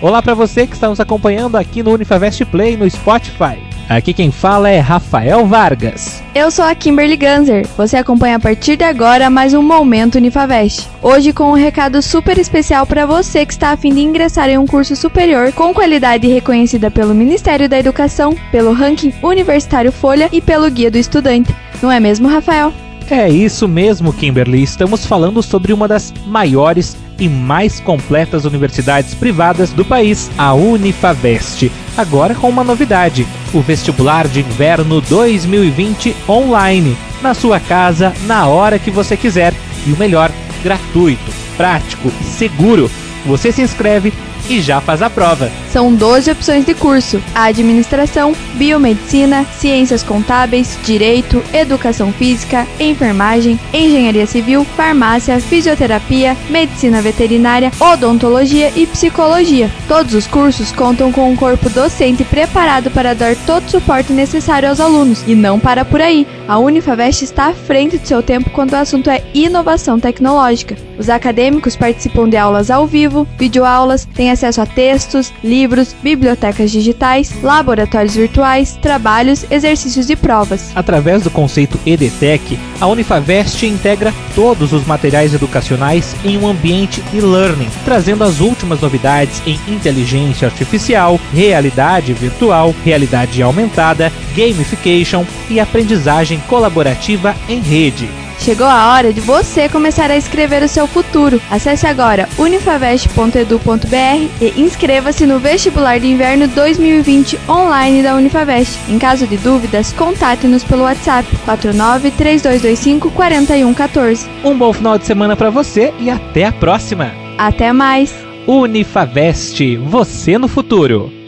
Olá para você que está nos acompanhando aqui no Unifavest Play no Spotify. Aqui quem fala é Rafael Vargas. Eu sou a Kimberly Ganzer. Você acompanha a partir de agora mais um Momento Unifavest. Hoje com um recado super especial para você que está a fim de ingressar em um curso superior com qualidade reconhecida pelo Ministério da Educação, pelo ranking Universitário Folha e pelo Guia do Estudante. Não é mesmo, Rafael? É isso mesmo, Kimberly. Estamos falando sobre uma das maiores e mais completas universidades privadas do país, a Unifavest. Agora com uma novidade: o vestibular de inverno 2020 online, na sua casa, na hora que você quiser. E o melhor, gratuito, prático seguro. Você se inscreve e já faz a prova. São 12 opções de curso: administração, biomedicina, ciências contábeis, direito, educação física, enfermagem, engenharia civil, farmácia, fisioterapia, medicina veterinária, odontologia e psicologia. Todos os cursos contam com um corpo docente preparado para dar todo o suporte necessário aos alunos. E não para por aí. A Unifavest está à frente do seu tempo quando o assunto é inovação tecnológica. Os acadêmicos participam de aulas ao vivo, videoaulas, têm acesso a textos, livros, bibliotecas digitais, laboratórios virtuais, trabalhos, exercícios e provas. Através do conceito EDTech, a Unifavest integra todos os materiais educacionais em um ambiente e-learning, trazendo as últimas novidades em inteligência artificial, realidade virtual, realidade aumentada, gamification e aprendizagem colaborativa em rede. Chegou a hora de você começar a escrever o seu futuro. Acesse agora unifavest.edu.br e inscreva-se no vestibular de inverno 2020 online da Unifavest. Em caso de dúvidas, contate-nos pelo WhatsApp 49 3225 4114. Um bom final de semana para você e até a próxima. Até mais. Unifavest, você no futuro.